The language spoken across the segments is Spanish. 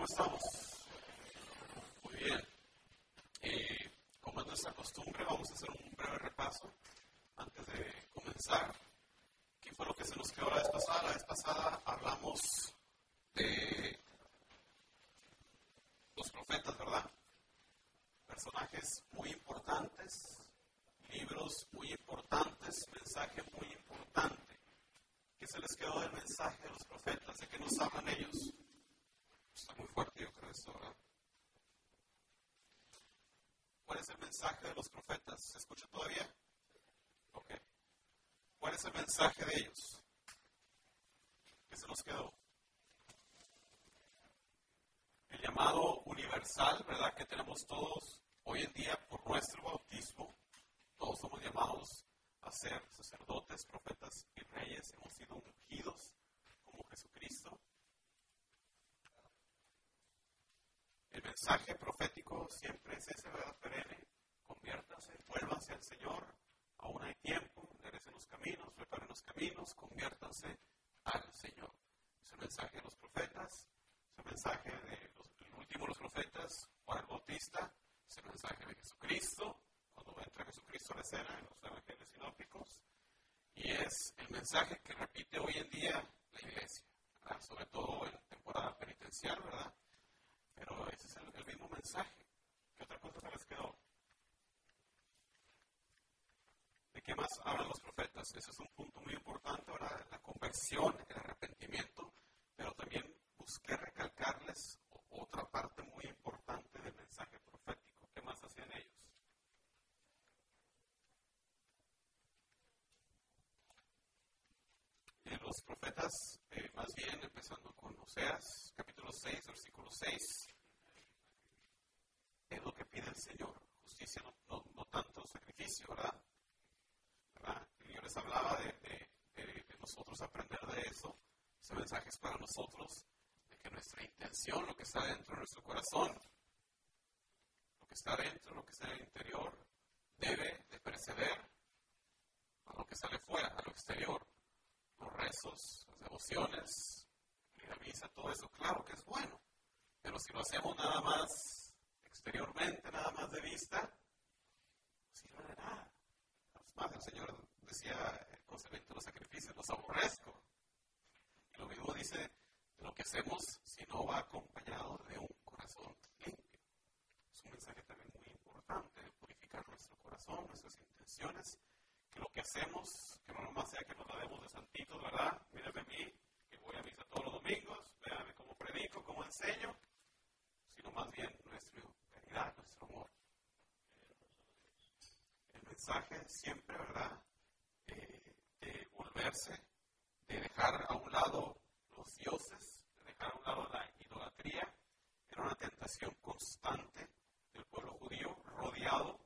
¿cómo estamos? Muy bien. Eh, como es nuestra costumbre, vamos a hacer un breve repaso antes de comenzar. ¿Qué fue lo que se nos quedó la vez pasada? La vez pasada hablamos de los profetas, ¿verdad? Personajes muy importantes, libros muy importantes, mensaje muy importante. ¿Qué se les quedó del mensaje de los profetas? ¿De qué nos hablan ellos? Está muy fuerte, yo creo, esto, ¿verdad? ¿Cuál es el mensaje de los profetas? ¿Se escucha todavía? Ok. ¿Cuál es el mensaje de ellos? ¿Qué se nos quedó? El llamado universal, ¿verdad? Que tenemos todos hoy en día por nuestro bautismo. Todos somos llamados a ser sacerdotes, profetas y reyes. Hemos sido ungidos como Jesucristo. El mensaje profético siempre es ese, ¿verdad? Perenne. Conviértanse, vuélvanse al Señor. Aún hay tiempo. Enderecen los caminos, preparen los caminos, conviértanse al Señor. Es el mensaje de los profetas. Es el mensaje de los, el último de los profetas, Juan el Bautista. Es el mensaje de Jesucristo. Cuando entra Jesucristo a la escena en los evangelios sinópticos. Y es el mensaje que repite hoy en día la iglesia. ¿verdad? Sobre todo en ¿verdad? Pero ese es el, el mismo mensaje. ¿Qué otra cosa se les quedó? ¿De qué más hablan los profetas? Ese es un punto muy importante, ¿verdad? La conversión, el arrepentimiento, pero también busqué recalcarles o- otra parte muy importante del mensaje profético. ¿Qué más hacían ellos? Eh, los profetas, eh, más bien empezando con Oseas, capítulo 6, versículo 6, es lo que pide el Señor, justicia, no, tanto sacrificio, ¿verdad? ¿verdad? Yo les hablaba de nosotros aprender de eso, ese mensaje es para nosotros, de que nuestra intención, lo que está dentro de nuestro corazón, lo que está dentro, lo que está en el interior, debe de preceder a lo que sale fuera, a lo exterior los rezos, las devociones, la misa, todo eso, claro que es bueno. Pero si lo hacemos nada más exteriormente, nada más de vista, no sirve de nada. Más, el Señor decía eh, concerniente a los sacrificios, los aborrezco. Y lo mismo dice de lo que hacemos si no va acompañado de un corazón limpio. Es un mensaje también muy importante de purificar nuestro corazón, nuestras intenciones que lo que hacemos, que no nomás sea que nos la demos de santitos, ¿verdad? Mírenme a mí, voy a misa todos los domingos, véanme cómo predico, cómo enseño, sino más bien nuestra caridad, nuestro amor. El mensaje siempre, ¿verdad? Eh, de volverse, de dejar a un lado los dioses, de dejar a un lado la idolatría, era una tentación constante del pueblo judío rodeado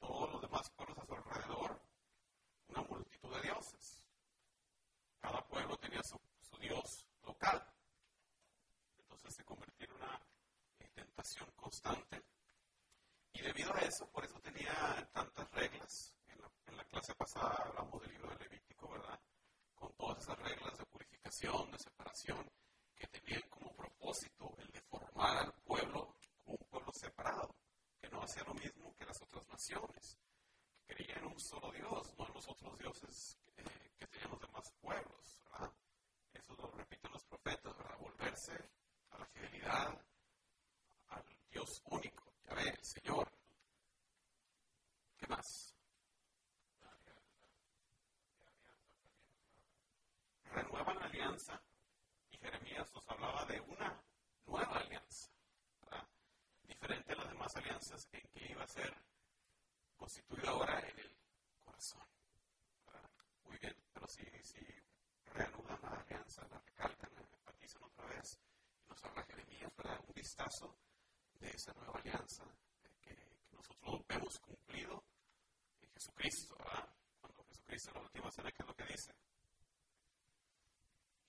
todos los demás pueblos a su alrededor, una multitud de dioses. Cada pueblo tenía su, su dios local. Entonces se convirtió en una eh, tentación constante. Y debido a eso, por eso tenía tantas reglas. En la, en la clase pasada hablamos del libro de Levítico, ¿verdad? Con todas esas reglas de purificación, de separación, que tenían como propósito el de formar al pueblo como un pueblo separado que no hacía lo mismo que las otras naciones, que creían en un solo Dios, no en los otros dioses eh, que tenían los demás pueblos, ¿verdad? Eso lo repiten los profetas, a la fidelidad al Dios único, ya ve, el Señor. ¿Qué más? Renuevan la alianza y Jeremías nos hablaba de una nueva alianza, ¿verdad? diferente a las demás alianzas en que iba a ser constituida ahora en el corazón. ¿verdad? Muy bien, pero si, si reanudan la alianza, la recalcan, la enfatizan otra vez, y nos habla Jeremías, ¿verdad? Un vistazo de esa nueva alianza eh, que, que nosotros vemos cumplido en Jesucristo, ¿verdad? Cuando Jesucristo en la última cena, ¿qué es lo que dice?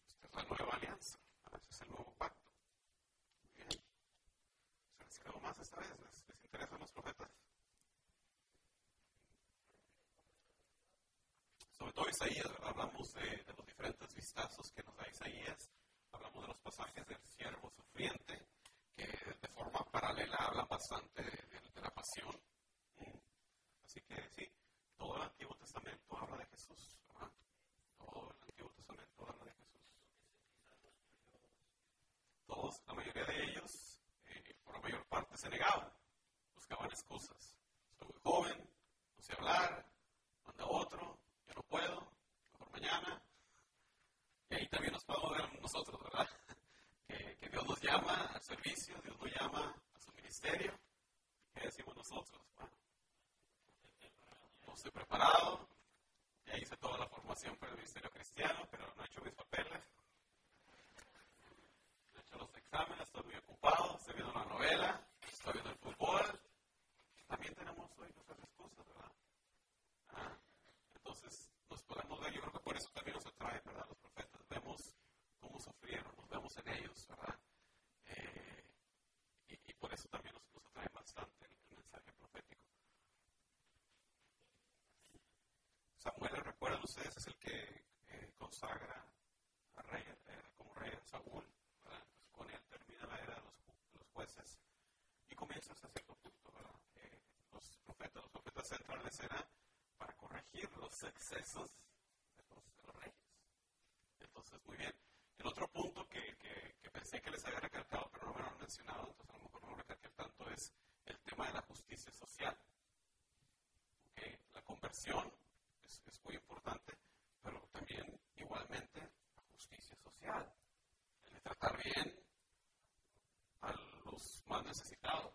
Esta es la nueva alianza, ¿verdad? Es el nuevo pacto. Muy bien. ¿Se les quedó más esta vez? ¿Les, les interesan los profetas? Sobre todo Isaías, ¿verdad? hablamos de, de los diferentes vistazos que nos da Isaías, hablamos de los pasajes del siervo sufriente, que de forma paralela habla bastante de, la pasión. Así que sí, todo el Antiguo Testamento habla de Jesús. ¿verdad? Todo el Antiguo Testamento habla de Jesús. Todos, la mayoría de ellos, eh, por la mayor parte, se negaban, buscaban excusas. Soy muy joven, no sé hablar, manda otro, yo no puedo, mejor mañana. Y ahí también nos podemos ver nosotros, ¿verdad? Que, Dios nos llama al servicio, Dios nos llama a su ministerio. ¿Qué decimos nosotros? Bueno, no estoy preparado, ya hice toda la formación para el ministerio cristiano, pero no he hecho mis papeles. No he hecho los exámenes, estoy muy ocupado, estoy viendo una novela, estoy viendo el fútbol. También tenemos hoy nuestras excusas, ¿verdad? Ah, entonces, nos podemos ver, yo creo que por eso también nos atrae, ¿verdad? Los profetas. Vemos sufrieron, nos vemos en ellos, ¿verdad? Eh, y, por eso también nos, nos atrae bastante el, mensaje profético. Samuel, recuerdan ustedes, es el que eh, consagra a rey, eh, como rey a Saúl. con él termina la era de los, jueces y comienza hasta cierto punto. ¿verdad? Los profetas, los profetas entran en para corregir los excesos de los, reyes. Entonces, muy bien. El otro punto que, pensé que les había recalcado, pero no me lo han mencionado, entonces a lo mejor no lo recalqué tanto, es el tema de la justicia social. La conversión es, muy importante, pero también igualmente la justicia social, el de tratar bien a los más necesitados,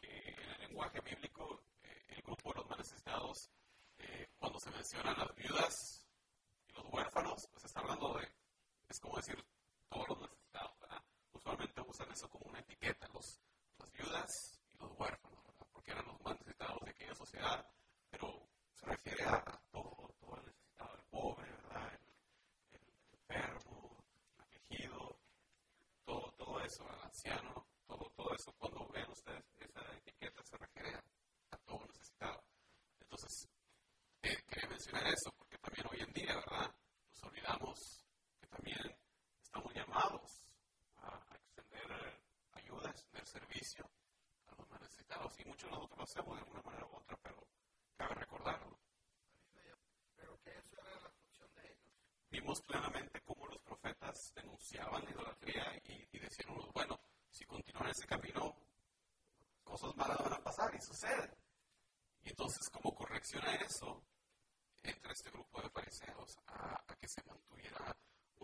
en el lenguaje bíblico eh, el grupo de los más necesitados, eh, cuando se mencionan las viudas y los huérfanos, pues está hablando de, es como decir, todos los necesitados, ¿verdad? Usualmente usan eso como una etiqueta, los, las viudas y los huérfanos, ¿verdad? Porque eran los más necesitados de aquella sociedad, pero se refiere a, todo, todo el necesitado, el pobre, ¿verdad? El, enfermo, el afligido, todo, todo eso, el anciano, todo, todo eso, cuando vean ustedes esa etiqueta se refiere a, a todo necesitado. Entonces, eh, quería mencionar eso, porque también hoy en día, ¿verdad? Nos olvidamos también estamos llamados a, extender ayuda, a extender servicio a los más necesitados, y muchos de nosotros lo hacemos de alguna manera u otra, pero cabe recordarlo. Pero que eso era la función de ellos. Vimos claramente cómo los profetas denunciaban la idolatría y, y decían bueno, si continúan ese camino, cosas malas van a pasar y sucede. Y entonces, como corrección a eso, entra este grupo de fariseos a, a que se mantuviera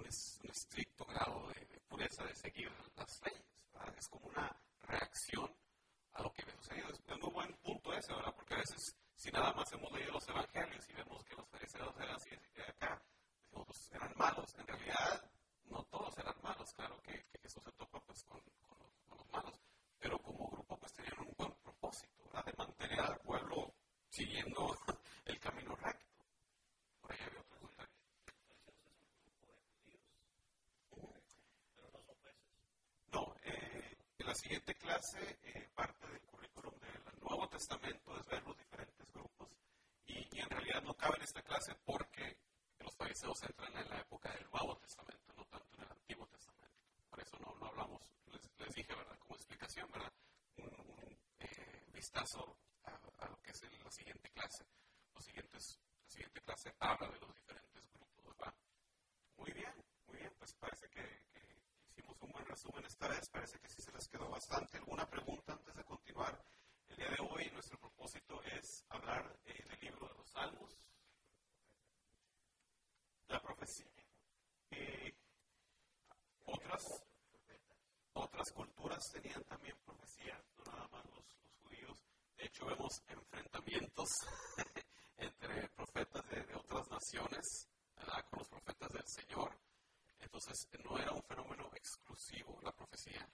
es, un estricto grado de, de, pureza de seguir las leyes. ¿verdad? Es como una reacción a lo que había sucedido. Es un muy buen punto ese, ¿verdad? Porque a veces, si nada más hemos leído los evangelios y vemos que los fariseos eran así, de acá, decimos, pues eran malos. En realidad, no todos eran malos. Claro que, que Jesús se topa pues, con, con, los, con, los, malos, pero como grupo pues tenían un buen propósito, ¿verdad? De mantener al pueblo siguiendo el camino recto. Por ahí había otro comentario. No, eh, en la siguiente clase, eh, parte del currículum del Nuevo Testamento es ver los diferentes grupos y, y, en realidad no cabe en esta clase porque los fariseos entran en la época del Nuevo Testamento, no tanto en el Antiguo Testamento. Por eso no, no hablamos, les, les, dije, ¿verdad? Como explicación, ¿verdad? Un, un eh, vistazo a, a, lo que es el, la siguiente clase. Los siguientes, la siguiente clase habla de los diferentes grupos, ¿verdad? Muy bien, muy bien, pues parece que, hicimos un buen resumen esta vez, parece que sí se les quedó bastante. ¿Alguna pregunta antes de continuar? El día de hoy nuestro propósito es hablar eh, del libro de los Salmos, la profecía. Eh, otras, otras culturas tenían también profecía, no nada más los, los judíos. De hecho, vemos enfrentamientos entre profetas de, de otras naciones ¿verdad? con los profetas del Señor. Entonces, no era un fenómeno exclusivo la profecía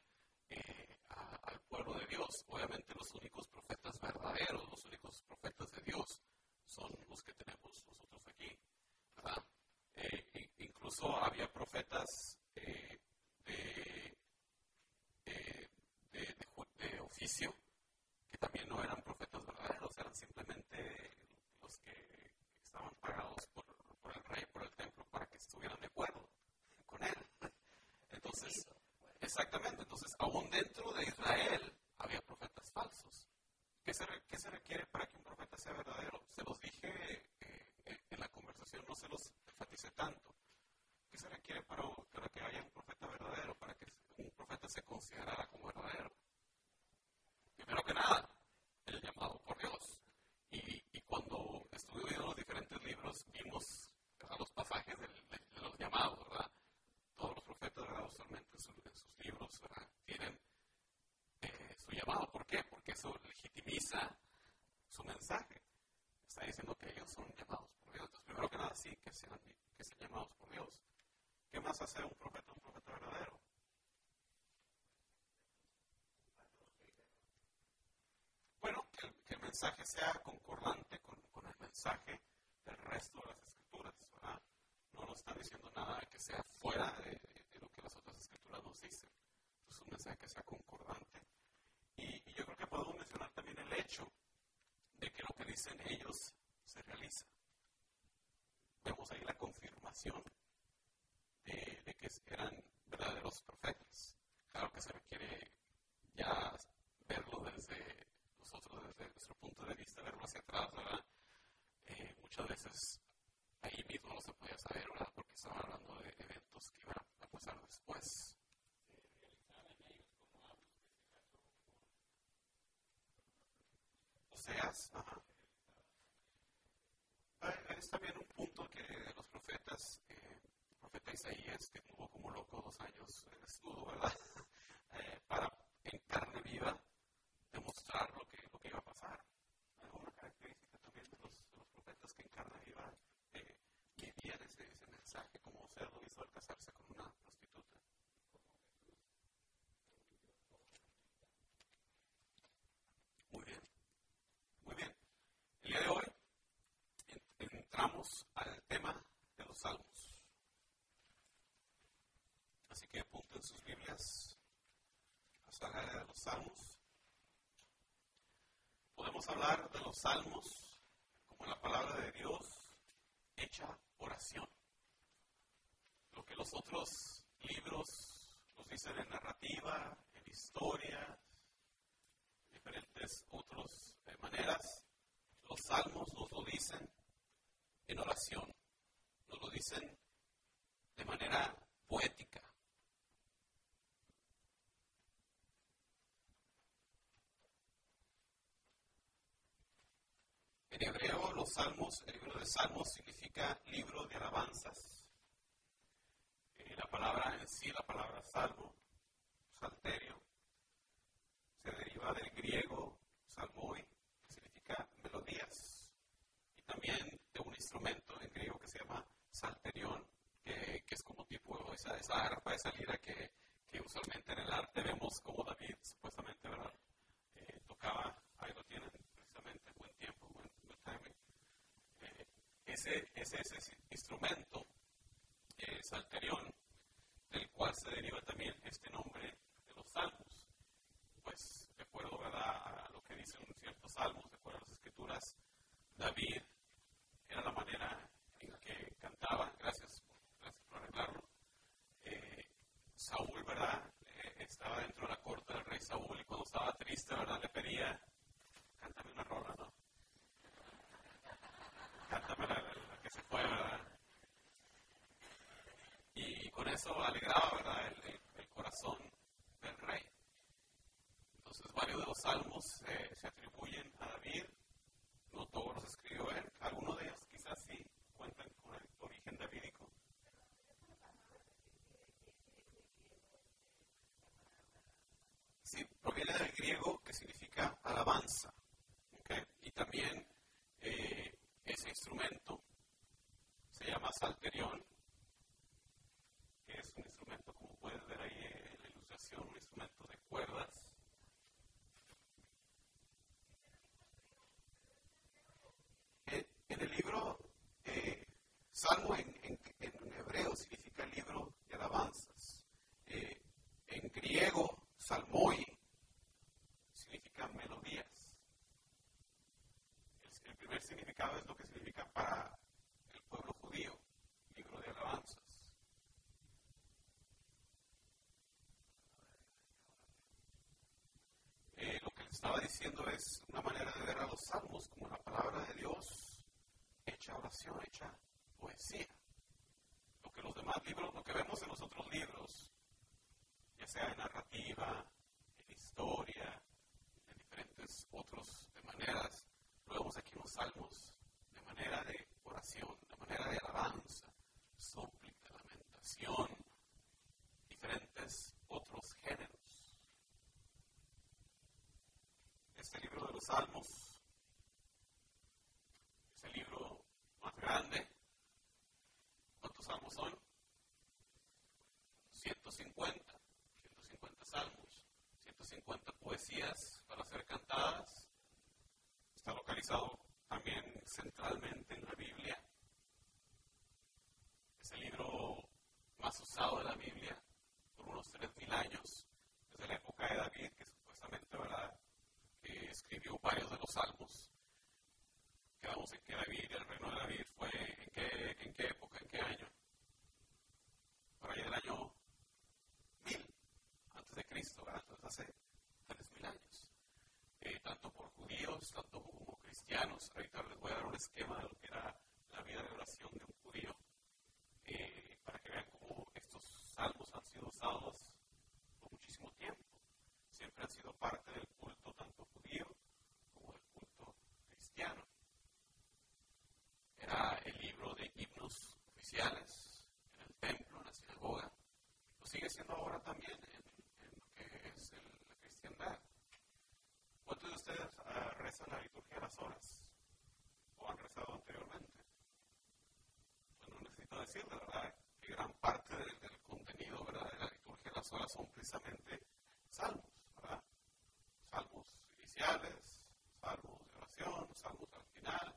eh, al pueblo de Dios. Obviamente, los únicos profetas verdaderos, los únicos profetas de Dios, son los que tenemos nosotros aquí. ¿verdad? Eh, incluso había profetas eh, de, oficio que también no eran profetas verdaderos, eran simplemente los que estaban pagados por el rey, por el templo, para que estuvieran de acuerdo con él. Entonces, exactamente, entonces aún dentro de Israel había profetas falsos. ¿Qué se, ¿Qué se requiere para que un profeta sea verdadero? Se los dije eh, en la conversación, no se los enfaticé tanto. ¿Qué se requiere para, para que haya un profeta verdadero, para que un profeta se considerara como verdadero? Primero que nada, el llamado por Dios. Y, y cuando estudié los diferentes libros, vimos los pasajes de, de los llamados, ¿verdad? en sus libros, ¿verdad? tienen eh, su llamado. ¿Por qué? Porque eso legitimiza su mensaje. Está diciendo que ellos son llamados por Dios. Entonces, primero que nada, sí, que sean, que sean llamados por Dios. ¿Qué más hace un profeta, un profeta verdadero? Bueno, que el, que el mensaje sea concordante con, con, el mensaje del resto de las escrituras, ¿verdad? No nos está diciendo nada que sea fuera de, las otras escrituras nos dicen. Es un mensaje que sea concordante. Y, y yo creo que podemos mencionar también el hecho de que lo que dicen ellos se realiza. Vemos ahí la confirmación de, de que eran verdaderos profetas. Claro que se requiere ya verlo desde nosotros, desde nuestro punto de vista, verlo hacia atrás, ¿verdad? Eh, muchas veces ahí mismo no se podía saber, ¿verdad? Porque estaba hablando de eventos que iban a pasar después. Oseas, ajá. Es también un punto que los profetas, eh, el profeta Isaías, que tuvo como loco dos años en estudio, ¿verdad? Eh, para en carne viva demostrar lo que, lo que iba a pasar. Una característica también de los, de los profetas que en carne viva eh, vivían ese, ese mensaje, como lo hizo al casarse con una prostituta. Muy bien. Muy bien. El día de hoy entramos al tema de los salmos. Así que apunten sus Biblias a área de los salmos. Podemos hablar de los salmos como la palabra de Dios hecha oración. Lo que los otros libros nos dicen en narrativa, en historia, diferentes otras eh, maneras, los salmos nos lo dicen en oración, nos lo dicen de manera poética. En hebreo, los salmos, el libro de salmos significa libro de alabanzas. Eh, la palabra en sí, la palabra salmo, salterio, se deriva del griego salmoi, que significa melodías, y también de un instrumento en griego que se llama salterión, que, es como tipo esa, esa arpa, esa lira que, que, usualmente en el arte vemos como David supuestamente ¿verdad? Eh, tocaba, ahí lo tienen precisamente, buen tiempo, buen, timing. Eh, ese, ese, ese instrumento, eh, salterión, del cual se deriva también este nombre de los salmos pues de acuerdo a lo que dicen ciertos salmos, de acuerdo a las escrituras, David era la manera en que cantaba, gracias, gracias por arreglarlo. Eh, Saúl, ¿verdad? Eh, estaba dentro de la corte del rey Saúl y cuando estaba triste, ¿verdad? Le pedía, cántame una rola, ¿no? Cántame la, que se fue, ¿verdad? Y con eso alegraba, ¿verdad? el corazón del rey. Entonces varios de los salmos se atribuyen a David, no todos los escribió él, algunos de ellos quizás sí cuentan con el origen davídico. Sí, proviene del griego que significa alabanza. Y también eh, ese instrumento se llama salterión, que es un instrumento, como puedes ver ahí en la ilustración, un instrumento de cuerdas En el libro eh, Salmo en, hebreo significa libro de alabanzas. Eh, en griego, salmoi significa melodías. El, primer significado es lo que significa para el pueblo judío, libro de alabanzas. Eh, lo que le es una manera de ver a los salmos como la palabra de Dios hecha oración, hecha salmos esquema de lo que era la vida de oración de un judío, eh, para que vean cómo estos salmos han sido usados por muchísimo tiempo. Siempre han sido parte del culto tanto judío como del culto cristiano. Era el libro de himnos oficiales en el templo, en la sinagoga. Lo sigue siendo ahora también en, lo que es la cristiandad. ¿Cuántos de ustedes uh, rezan la liturgia de las horas? ¿O han rezado anteriormente? Pues la verdad, que gran parte del, contenido de la liturgia de las horas son precisamente salmos. Salmos iniciales, salmos de oración, salmos al final.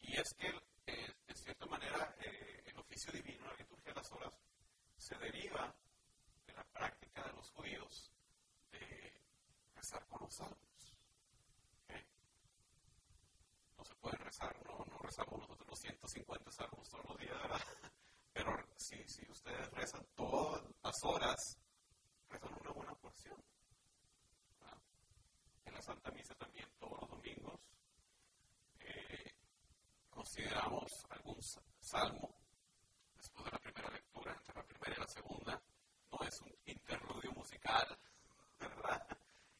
Y es que, eh, de cierta manera, eh, el oficio divino, la liturgia de las horas, se deriva de la práctica de los judíos de rezar con los salmos. Se puede rezar, no, no rezamos nosotros los 150 salmos todos los días, ¿verdad? Pero si, si ustedes rezan todas las horas, rezan una buena porción. En la Santa Misa también, todos los domingos, eh, consideramos algún salmo después de la primera lectura, entre la primera y la segunda. No es un interludio musical, ¿verdad?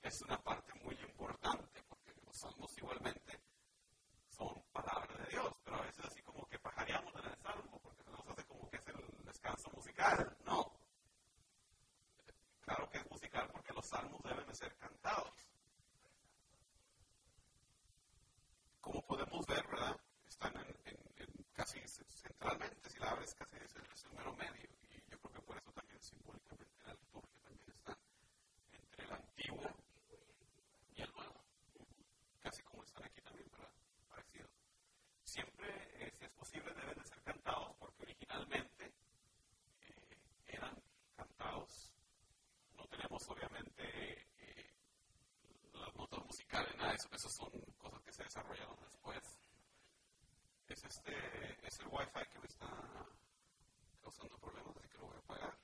Es una parte muy importante, porque los salmos igualmente son palabras de Dios, pero a veces así como que pajareamos en el salmo, porque nos hace como que es el descanso musical. No. Claro que es musical porque los salmos deben de ser cantados. Como podemos ver, ¿verdad? Están en, en, en casi centralmente, si la abres casi es el, es el mero medio, y yo creo que por eso también simbólicamente en la liturgia también están entre el antiguo y el nuevo, casi como están aquí también, ¿verdad? Parecido. Siempre, deben de ser cantados porque originalmente eh, eran cantados. No tenemos obviamente eh, las notas musicales, nada de eso, esas son cosas que se desarrollaron después. Es este, es el wifi que me está causando problemas, así que lo voy a apagar.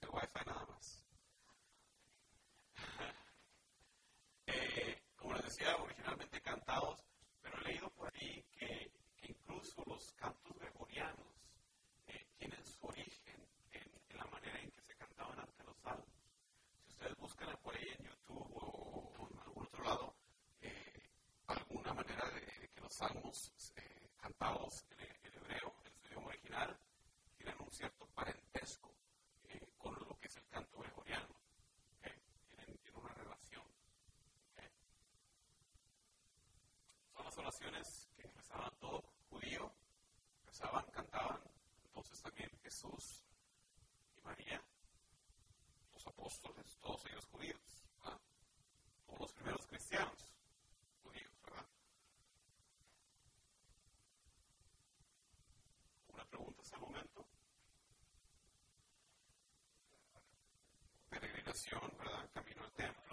El wifi nada más. eh, como les decía, originalmente cantados, oraciones que rezaban todo judío, cantaban, entonces también Jesús y María, los apóstoles, todos ellos judíos, ¿verdad? todos los primeros cristianos judíos, ¿verdad? Una pregunta hasta el momento. Peregrinación, ¿verdad? Camino al templo.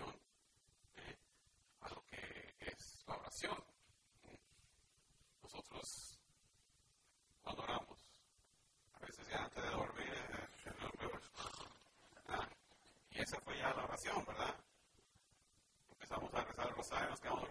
¿eh? a lo que es la oración. Nosotros, cuando oramos, a veces ya antes de dormir, eh, eh, y esa fue ya la oración, ¿verdad? Empezamos a rezar el rosario, nos quedamos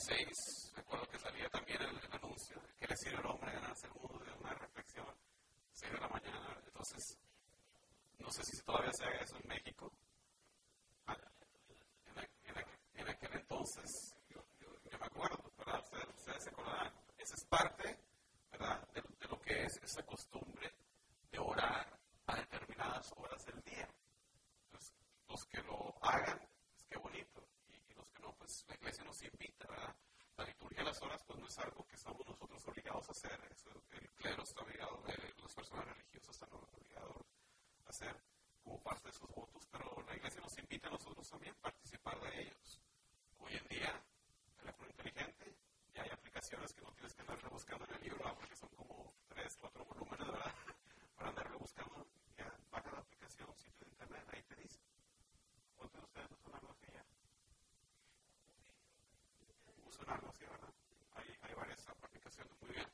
6, recuerdo que salía también el, el anuncio, que le sirve al hombre ganarse el mundo de una reflexión, 6 de la mañana, entonces, no sé si todavía se haga eso en México, en, aquel entonces, yo, me acuerdo, ¿verdad? Ustedes, se acordarán, esa es parte, ¿verdad?, de, lo que es esa costumbre de orar a determinadas horas del día. Entonces, los que lo hagan, es que bonito, y, los que no, pues la iglesia nos invita, ¿verdad? La liturgia de las horas, pues no es algo que estamos nosotros obligados a hacer, el clero está obligado, eh, las personas religiosas están obligados a hacer como parte de sus votos, pero la iglesia nos invita a nosotros también a participar de ellos. Hoy en día, teléfono inteligente, ya hay aplicaciones que no tienes que andar rebuscando en el libro, porque son como tres, cuatro volúmenes, ¿verdad? Para andar rebuscando, ya baja la aplicación, sitio de internet, ahí te dice. ¿Cuántos de ustedes usan algo así ya? Usan algo así, ¿verdad? Hay, hay varias aplicaciones, muy bien.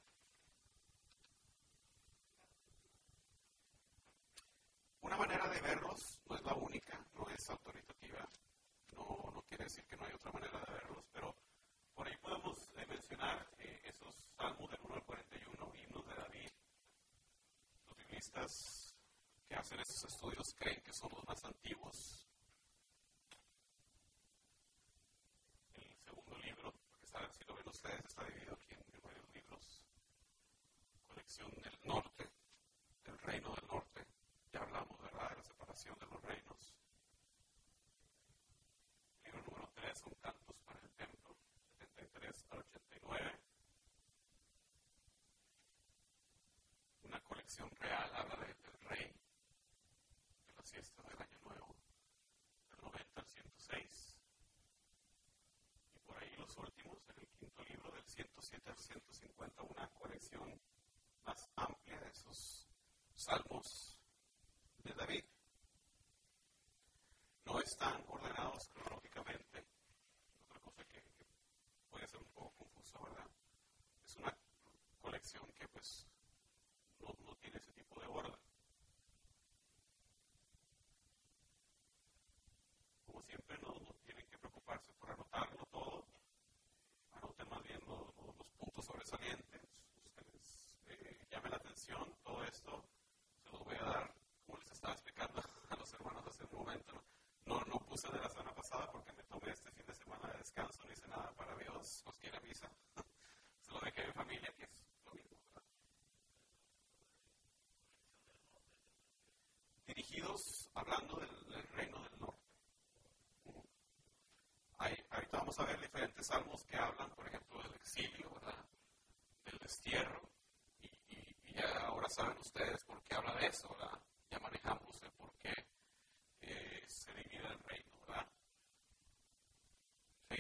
Una manera de verlos no es la única, no es autoritativa, no, no quiere decir que no hay otra manera de verlos, pero por ahí podemos eh, mencionar eh, esos salmos del 1 al 41, himnos de David. Los biblistas que hacen esos estudios creen que son los más antiguos. El segundo libro, porque saben si lo ven ustedes, está dividido aquí en varios libros. Colección del norte, del reino del norte hablamos, ¿verdad?, de la separación de los reinos. Libro número 3 son cantos para el templo, 73 al 89. Una colección real habla del rey, de la siesta del Año Nuevo, del 90 al 106. Y por ahí los últimos, en el quinto libro, del 107 al 150, una colección más amplia de esos salmos de David. No están ordenados cronológicamente, otra cosa que, puede ser un poco confuso, ¿verdad? Es una colección que pues no, no tiene ese tipo de orden. Como siempre, no, no, tienen que preocuparse por anotarlo todo, anoten más bien los, los puntos sobresalientes, ustedes eh, llamen la atención, todo esto se los voy a dar estaba explicando a un momento, no, no puse de la semana pasada porque me tomé este fin de semana de descanso, no hice nada para Dios, los quiere misa. Se lo dejé a mi familia, que es lo mismo. Dirigidos, hablando del, reino del norte. ahorita vamos a ver diferentes salmos que hablan, por ejemplo, del exilio, ¿verdad? Del destierro. Y, y, y ya ahora saben ustedes por qué habla de eso, ¿verdad? ya manejamos el por qué eh, se divide el reino, ¿verdad? ¿Sí?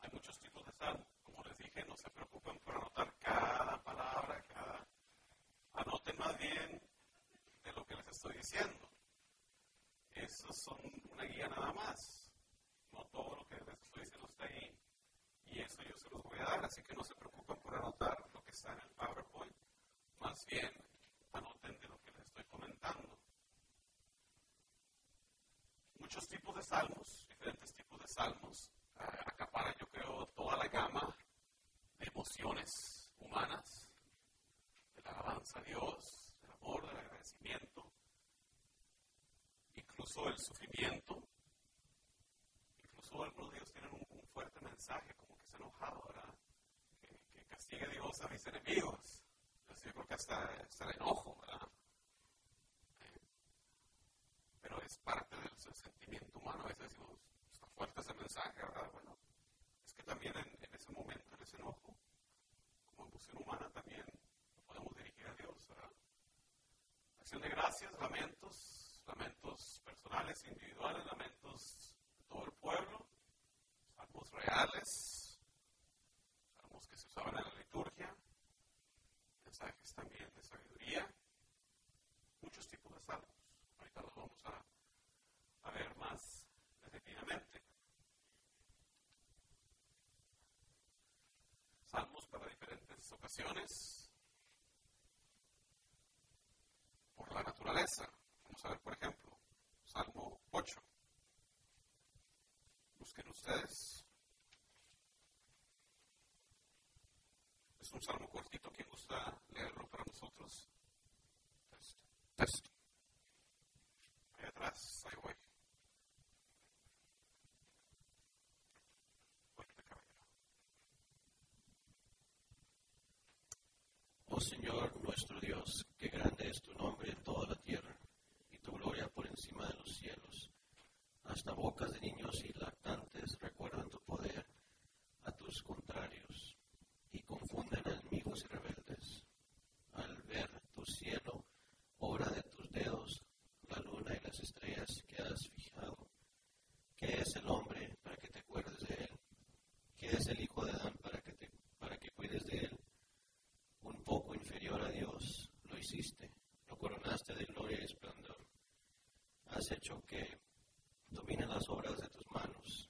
Hay muchos tipos de salmos. Como les dije, no se preocupen por anotar cada palabra, cada... Anoten más bien de lo que les estoy diciendo. Esos son una guía nada más. No todo lo que les estoy diciendo está ahí. Y eso yo se los voy a dar, así que no se preocupen por anotar lo que está en el PowerPoint. Más bien, anoten de lo que les estoy comentando. Muchos tipos de salmos, diferentes tipos de salmos, eh, acaparan, yo creo, toda la gama de emociones humanas, de la alabanza a Dios, del amor, del agradecimiento, incluso el sufrimiento. Incluso algunos de ellos tienen un, fuerte mensaje, como que se enojado, ¿verdad? Que, que castigue Dios a mis enemigos yo creo que hasta, hasta el enojo, ¿verdad? pero es parte del, sentimiento humano. A veces decimos, está fuerte ese mensaje, ¿verdad? Bueno, es que también en, ese momento, en ese enojo, como emoción humana, también lo podemos dirigir a Dios, ¿verdad? De gracias, lamentos, lamentos personales, individuales, lamentos de todo el pueblo, salmos reales, se usaban en la liturgia, mensajes también de sabiduría, muchos tipos de salmos. Ahorita los vamos a, a ver más detenidamente. Salmos para diferentes ocasiones, por la naturaleza. Vamos a ver, por ejemplo, Salmo 8. Busquen ustedes. Es un salmo cortito. ¿Quién gusta leerlo para nosotros? Texto. Texto. Ahí atrás, ahí voy. Oh Señor nuestro Dios, qué grande es tu nombre en toda la tierra, y tu gloria por encima de los cielos. Hasta bocas de niños y lactantes recuerdan tu poder a tus contrarios, y confunden a enemigos y rebeldes. Al ver tu cielo, obra de tus dedos, la luna y las estrellas que has fijado. ¿Qué es el hombre para que te acuerdes de él? ¿Qué es el hijo de Adán para que, te, para que cuides de él? Un poco inferior a Dios lo hiciste, lo coronaste de gloria y esplendor. Has hecho que domine las obras de tus manos.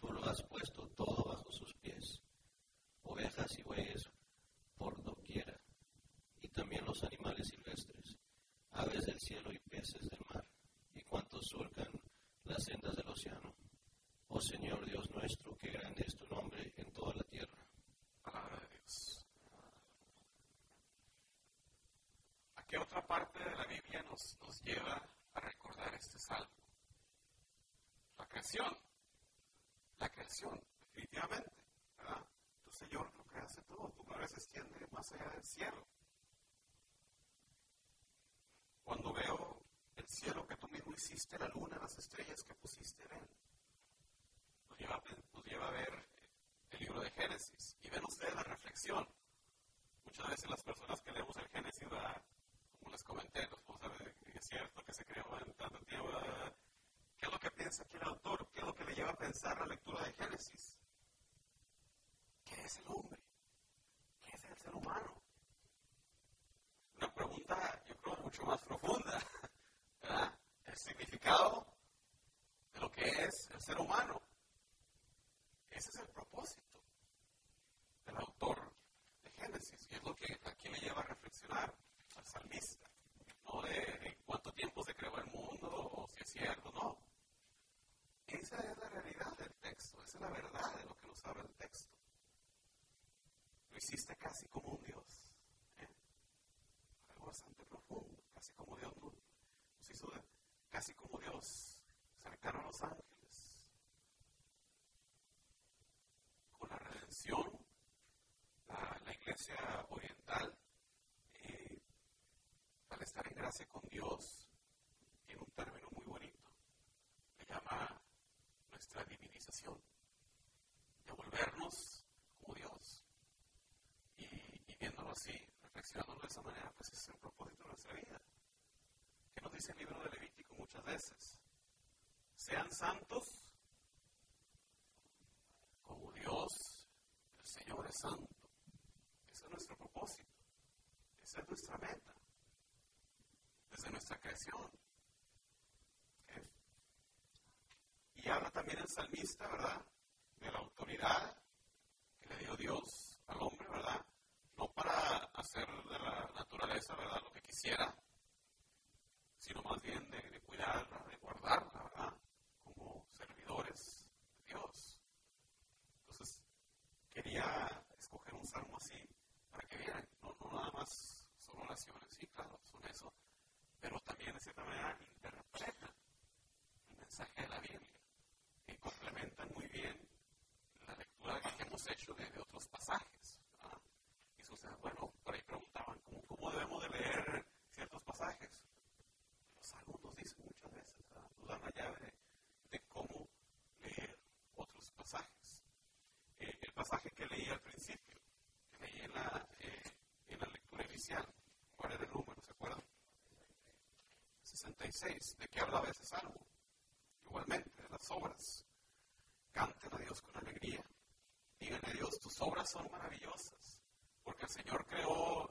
Tú lo has puesto todo bajo sus pies. Ovejas y bueyes por doquiera, y también los animales silvestres, aves del cielo y peces del mar, y cuantos surcan las sendas del océano. Oh Señor Dios nuestro, qué grande es tu nombre en toda la tierra. Palabra de Dios. ¿A qué otra parte de la Biblia nos, nos lleva a recordar este salmo? La creación. La creación, definitivamente. ¿verdad? Tu Señor lo creaste todo. Tu gloria se extiende más allá del cielo. Cuando veo el cielo que tú mismo hiciste, la luna, las estrellas que pusiste en él, nos lleva, nos lleva a ver el libro de Génesis. Y ven ustedes la reflexión. Muchas veces las personas que leemos el Génesis, ¿verdad? como les comenté, nos vamos a ver que es cierto que se creó en tanto tiempo. ¿verdad? ¿Qué es lo que piensa aquí el autor? ¿Qué es lo que le lleva a pensar la lectura de Génesis? ¿Qué es el hombre? ¿Qué es el ser humano? Una pregunta, yo creo, mucho más profunda. El significado de lo que es el ser humano. Ese es el propósito del autor de Génesis y es lo que aquí le lleva a reflexionar al salmista. No de, de cuánto tiempo se creó el mundo o si es cierto, no. Esa es la realidad del texto, esa es la verdad de lo que nos habla el texto. Lo hiciste casi como un Dios. ¿eh? Algo bastante profundo, casi como Dios nos nos hizo de- casi como Dios, cercano a los ángeles. Con la redención, la, la iglesia oriental, eh, al estar en gracia con Dios, tiene un término muy bonito. Le llama nuestra divinización. De volvernos como Dios. Y, viéndolo así, reflexionándolo de esa manera, pues es el propósito de nuestra vida. ¿Qué nos dice el libro de Levítico muchas veces? Sean santos como Dios, el Señor es santo. Ese es nuestro propósito. Esa es nuestra meta. Desde nuestra creación. Y habla también el salmista, ¿verdad? De la autoridad que le dio Dios al hombre, ¿verdad? No para hacer de la naturaleza, ¿verdad? Lo que quisiera, sino más bien de, de cuidarla, de guardarla, ¿verdad? De Dios. Entonces, quería escoger un salmo así para que vieran, no, nada más son oraciones, sí, claro, son eso, pero también de cierta manera interpretan el mensaje de la Biblia y complementan muy bien la lectura que hemos hecho de, otros pasajes. Y sucede, bueno, por ahí preguntaban, ¿cómo, cómo debemos de leer ciertos pasajes? Los salmos nos dicen muchas veces, ¿verdad? nos dan la llave de, de cómo leer otros pasajes. Eh, el pasaje que leí al principio, que leí en la, eh, en la lectura inicial, ¿cuál era el número? ¿Se acuerdan? 66. ¿De qué hablaba ese salmo? Igualmente, de las obras. Canten a Dios con alegría. Díganle a Dios tus obras son maravillosas, porque el Señor creó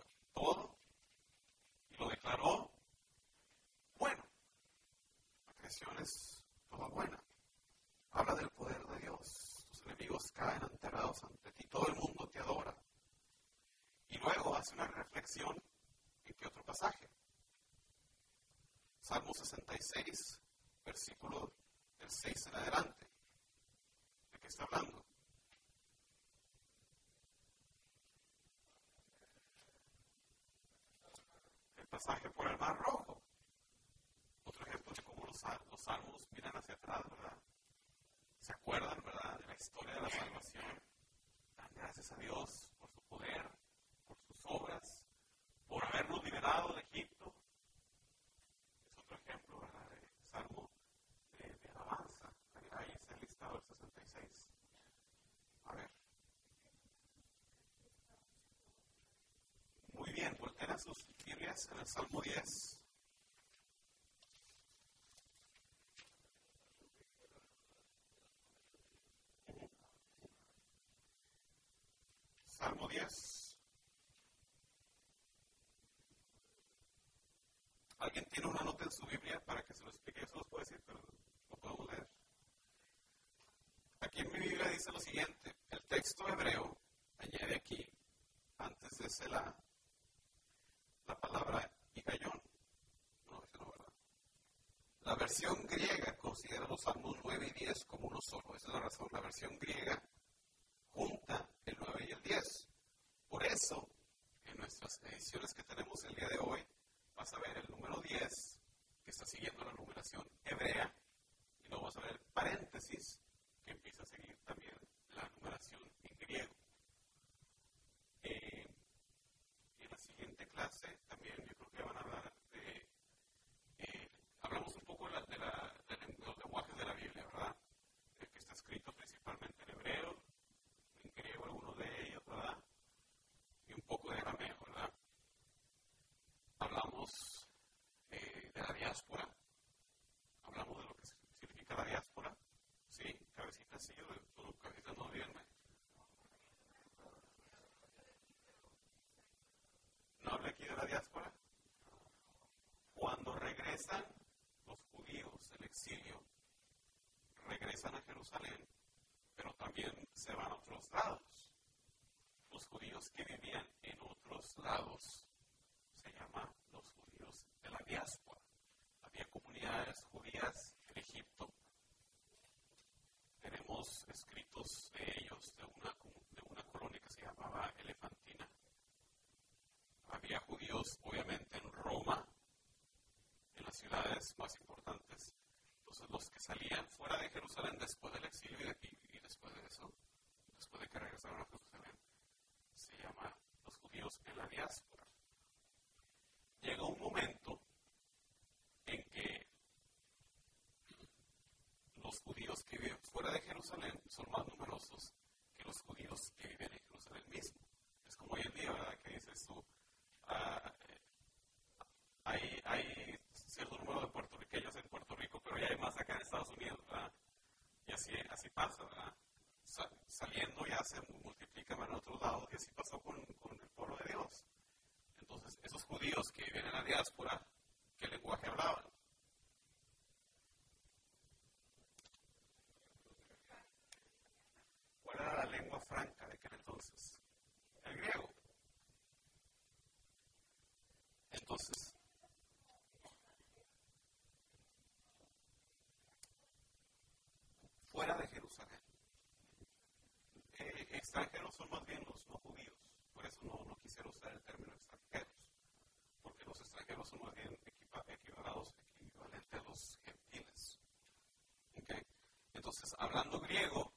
10, en el Salmo 10. Salmo 10. ¿Alguien tiene una nota en su Biblia para que se lo explique? ¿Eso los puedo decir, pero lo podemos leer. Aquí en mi Biblia dice lo siguiente. El texto hebreo añade aquí, antes de Selah, solo. Esa es la razón. La versión griega junta el 9 y el 10. Por eso, en nuestras ediciones que tenemos el día de hoy, vas a ver el número 10, que está siguiendo la numeración hebrea, y luego vas a ver el paréntesis, que empieza a seguir también la numeración en griego. Eh, y en la siguiente clase también yo creo que van a hablar de... Eh, hablamos un poco de, la, de, la, de los lenguajes de la Biblia, ¿verdad? El que está escrito principalmente en hebreo, en griego algunos de ellos, ¿verdad? Y un poco de arameo, ¿verdad? Hablamos eh, de la diáspora, hablamos de lo que significa la diáspora, ¿sí? Cabecita, sí, tu cabecita no viene. ¿No habla aquí de la diáspora? Cuando regresan los judíos del exilio, regresan a Jerusalén, pero también se van a otros lados. Los judíos que vivían en otros lados se llaman los judíos de la diáspora. Había comunidades judías en Egipto. Tenemos escritos de ellos de una, de una colonia que se llamaba Elefantina. Judíos, obviamente, en Roma, en las ciudades más importantes. Entonces, los que salían fuera de Jerusalén después del exilio y, de, y después de eso, después de que regresaron a Jerusalén, se llama los judíos en la diáspora. Llega un momento en que los judíos que viven fuera de Jerusalén son más numerosos que los judíos que viven en Jerusalén mismo. Es como hoy en día, ¿verdad? Que dices tú, franca de aquel entonces? El griego. Entonces, fuera de Jerusalén, eh, extranjeros son más bien los no judíos, por eso no, quisiera usar el término extranjeros, porque los extranjeros son más bien equivalados, equivalentes a los gentiles. Entonces, hablando griego,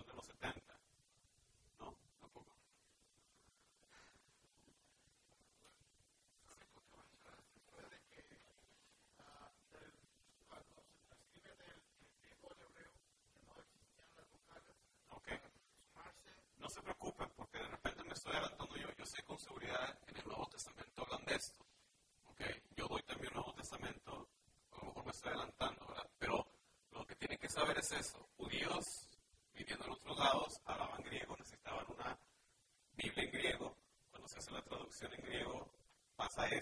de los 70. ¿No? Tampoco. Okay. No se preocupen porque de repente me estoy adelantando yo. Yo sé con seguridad en el Nuevo Testamento hablan de esto. Okay. Yo doy también el Nuevo Testamento, a lo mejor me estoy adelantando, ¿verdad? Pero lo que tienen que saber es eso.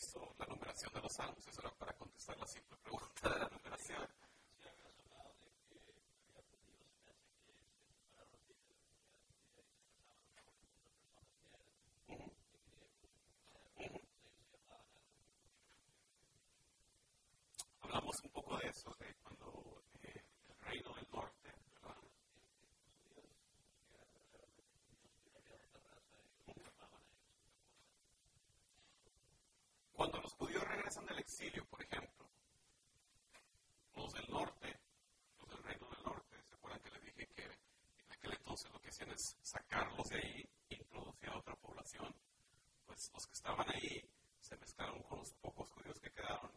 Eso, la numeración de los salmos. Eso era para contestar la simple pregunta de la numeración. Hablamos un poco de eso, de cuando eh, el reino del norte, ¿verdad? Cuando los judíos regresan del exilio, por ejemplo, los del norte, los del reino del norte, ¿se acuerdan que les dije que en aquel entonces lo que hacían es sacarlos de ahí, introducir a otra población? Pues los que estaban ahí se mezclaron con los pocos judíos que quedaron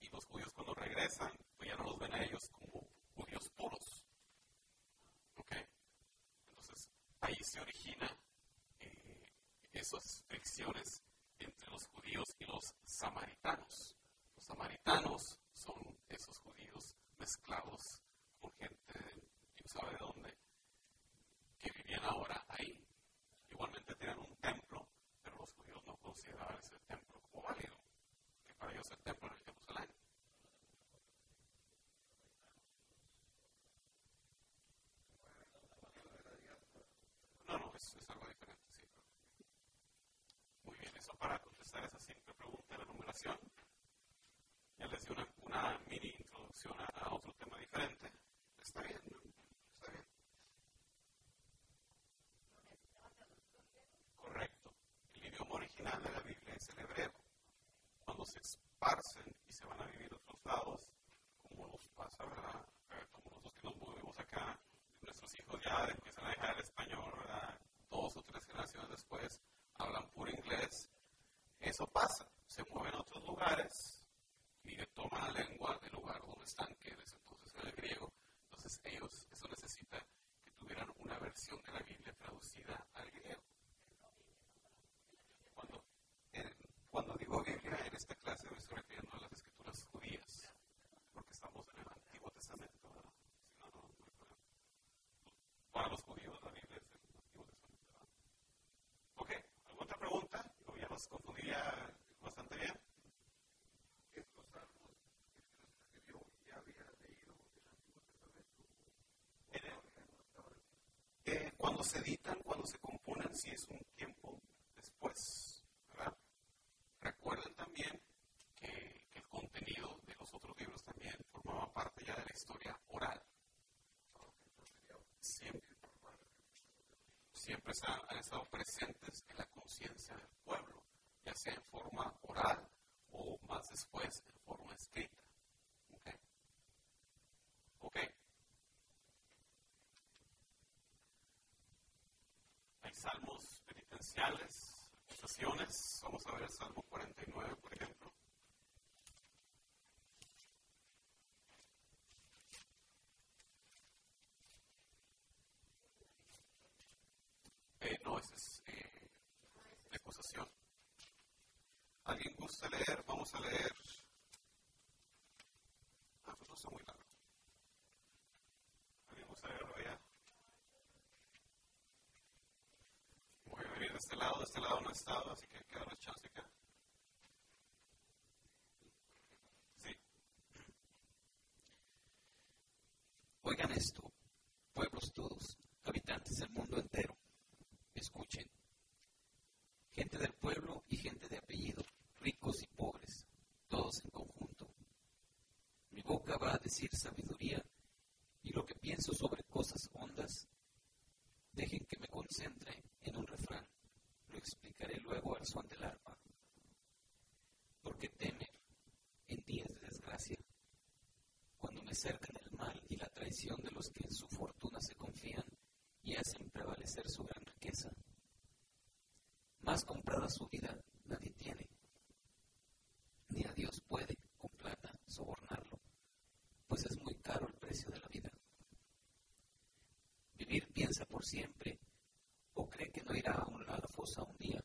y los judíos cuando regresan, pues ya no los ven a ellos como judíos puros. ¿Ok? Entonces, ahí se origina eh, esas fricciones entre los judíos y los samaritanos. Los samaritanos son esos judíos mezclados con gente, quién sabe de dónde, que vivían ahora ahí. Igualmente tenían un templo, pero los judíos no consideraban ese templo como válido, que para ellos el templo era el Jerusalén. No, no, es, es algo diferente, sí. Muy bien, eso para contestar esa simple pregunta de la numeración. Ya les di una, una mini introducción a, a otro tema diferente. Está bien, ¿no? Está bien. Correcto. El idioma original de la Biblia es el hebreo. Cuando se esparcen y se van a vivir a otros lados, como nos pasa, ¿verdad? Eh, Como nosotros que nos movemos acá, nuestros hijos ya empiezan a dejar el español, ¿verdad? Dos o tres generaciones después hablan puro inglés. Eso pasa. Se mueven a otros lugares y toman la lengua del lugar donde están, que es entonces el griego. Entonces ellos, eso necesita que tuvieran una versión de la Biblia traducida al griego. Cuando, en- cuando digo Biblia en esta clase me estoy refiriendo a las escrituras judías, porque estamos en el Antiguo Testamento. Si no, no, no. Para los judíos la Biblia es el Antiguo Testamento. Ok, ¿alguna otra pregunta? Yo ya los confundía bastante bien. Estos salmos que escribió ya había leído el Antiguo Testamento. En el- Eh, se editan, cuando se componen, sí es un tiempo después, ¿verdad? Recuerden también que, el contenido de los otros libros también formaba parte ya de la historia oral. Siempre, siempre han estado presentes en la conciencia del pueblo, ya sea en forma oral o más después en forma escrita. ¿Ok? ¿Ok? Salmos penitenciales, acusaciones. Vamos a ver el Salmo 49, por ejemplo. Eh, no, ese es eh, acusación. ¿Alguien gusta leer? Vamos a leer. Ah, pues no está muy largo. ¿Alguien gusta leerlo ya? Voy a venir de este lado, de este lado no he estado, así que hay que darle chance acá. Sí. Oigan esto, pueblos todos, habitantes del mundo entero, escuchen. Gente del pueblo y gente de apellido, ricos y pobres, todos en conjunto. Mi boca va a decir sabiduría y lo que pienso sobre cosas hondas, dejen que me concentre en un refrán. Lo explicaré luego al son del arpa. Porque teme en días de desgracia cuando me cercan el mal y la traición de los que en su fortuna se confían y hacen prevalecer su gran riqueza. Más comprada su vida nadie tiene, ni a Dios puede con plata sobornarlo, pues es muy caro el precio de la vida. Vivir piensa por siempre, o cree que no irá a un- a la fosa un día.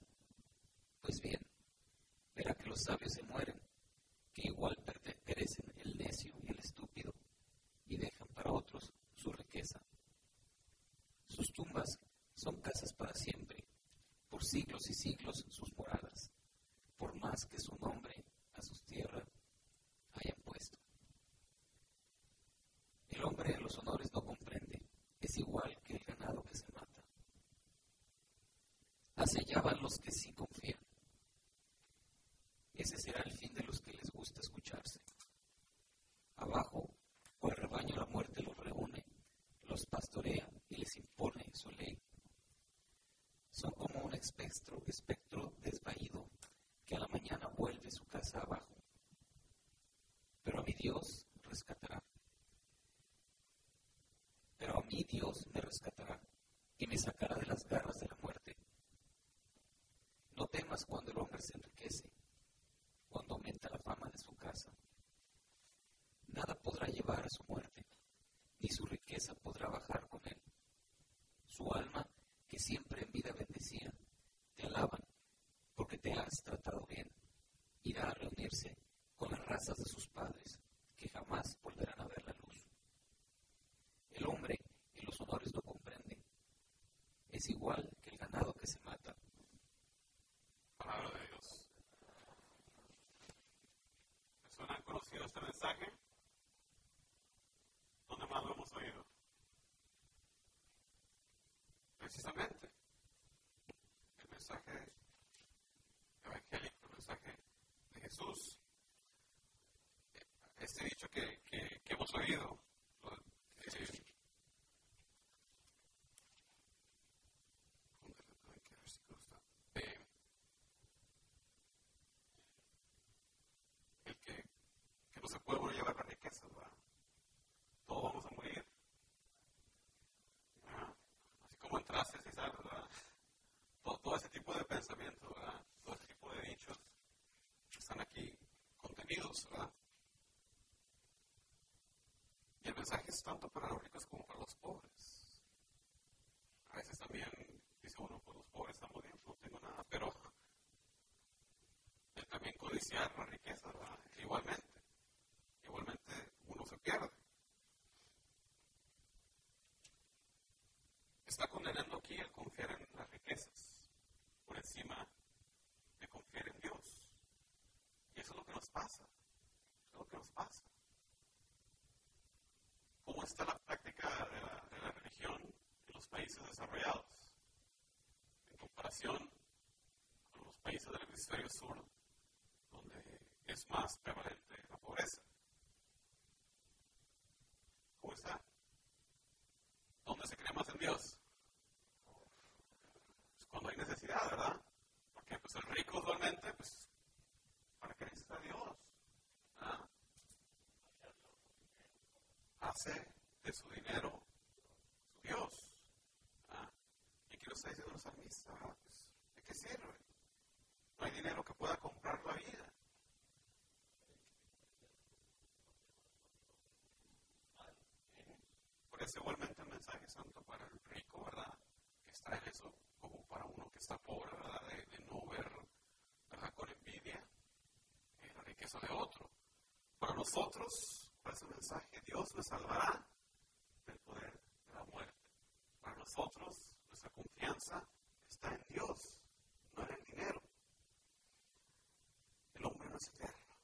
Pues bien, verá que los sabios se mueren, que igual perde- perecen el necio y el estúpido, y dejan para otros casas para siempre, por siglos y siglos sus moradas, por más que su nombre a sus tierras hayan puesto. El hombre de los honores no comprende, es igual que el ganado que se mata. Van los que sí confían. Ese será el fin de los que les gusta escucharse. Abajo, o el rebaño la muerte los reúne, los pastorea y les impone su ley. Son como un espectro, espectro desvaído que a la mañana vuelve su casa abajo. Pero a mi Dios rescatará. Pero a mí Dios me rescatará y me sacará de las garras de la muerte. No temas hombre se enriquece cuando aumenta la fama de su casa. Nada podrá llevar a su muerte, ni su riqueza podrá bajar con él. Su alma, que siempre en vida bendecía, te alaban, porque te has tratado bien. Irá a reunirse con las razas de sus padres, que jamás volverán a ver la luz. El hombre y los honores lo comprenden. Es igual que el ganado que se mata conocido este mensaje? ¿Dónde más lo hemos oído? Precisamente, el mensaje evangélico, el mensaje de Jesús. Este dicho que, que, que hemos oído, eh, se puede volver a llevar la riqueza, ¿verdad? Todos vamos a morir. Así como entraste y sales, ¿verdad? Todo, todo, ese tipo de pensamientos, ¿verdad? Todo ese tipo de dichos están aquí contenidos, ¿verdad? Y el mensaje es tanto para los ricos como para los pobres. A veces también dice uno, pues los pobres estamos bien, no tengo nada, pero también codiciar la riqueza, ¿verdad? Igualmente igualmente uno se pierde. Está condenando aquí el confiar en las riquezas por encima de confiar en Dios. Y eso es lo que nos pasa. Eso es lo que nos pasa. ¿Cómo está la práctica de la, de la religión en los países desarrollados? En comparación con los países del hemisferio sur, donde es más prevalente la pobreza. ¿Dónde ¿Dónde se cree más en Dios? Pues cuando hay necesidad, ¿verdad? Porque pues el rico usualmente, pues, ¿para qué necesita Dios? ¿Ah? Hace de su dinero su Dios. ¿Ah? Y aquí lo está diciendo los salmistas, pues, ¿de qué sirve? No hay dinero que pueda comprar la vida. es igualmente el mensaje santo para el rico, ¿verdad? Que está en eso, como para uno que está pobre, ¿verdad? De, no ver, ¿verdad? Con envidia en la riqueza de otro. Para nosotros, ese mensaje, Dios me salvará del poder de la muerte. Para nosotros, nuestra confianza está en Dios, no en el dinero. El hombre no es eterno.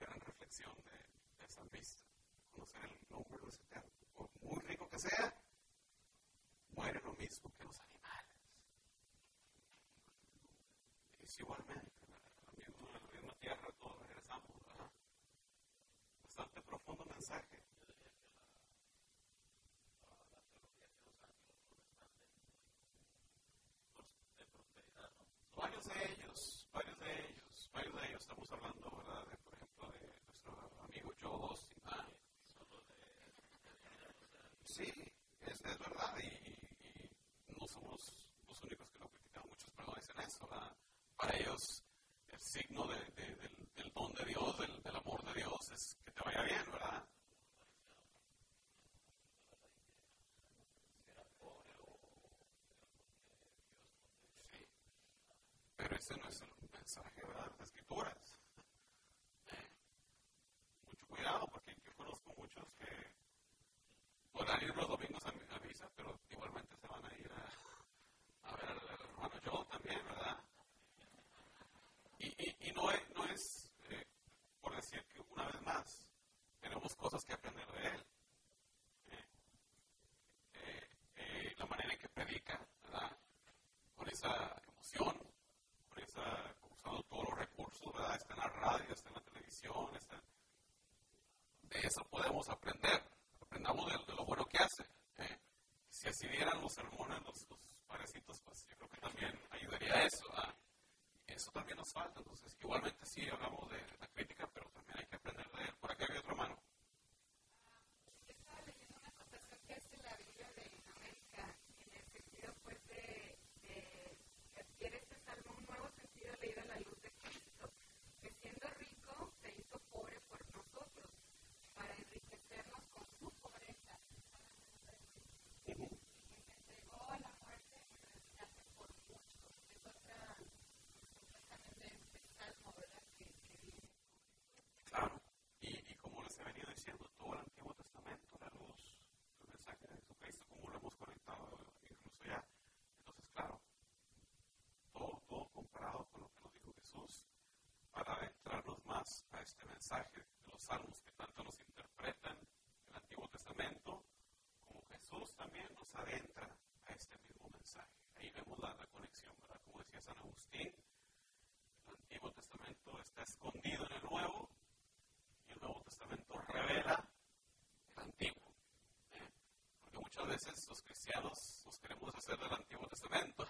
Gran reflexión de, de San Vista conocer el nombre de los eternos. Por muy rico que sea, muere lo mismo que los animales. Es igualmente, en la misma tierra todos regresamos. ¿verdad? Bastante profundo mensaje. Varios de ellos, varios de ellos, varios de ellos, estamos hablando, ¿verdad? De, por ejemplo, de nuestro amigo Joe Austin, Sí, es, es verdad, y, no somos los únicos que lo critican, muchos pero dicen eso. Para ellos, el signo de, del, del, don de Dios, Bien, ¿verdad? Sí. Pero ese no es el mensaje de las escrituras. Eh, mucho cuidado, porque yo conozco muchos que podrán ir los domingos a, a misa, pero igualmente ¿eh? de eso podemos aprender. Aprendamos de, lo bueno que hace. ¿eh? Si así dieran los sermones, los, los parecitos, pues yo creo que también ayudaría a eso. ¿eh? Eso también nos falta. Entonces, igualmente sí hablamos de la crítica, pero también hay que aprender de él. Por acá hay otra mano. los cristianos nos queremos hacer del Antiguo Testamento.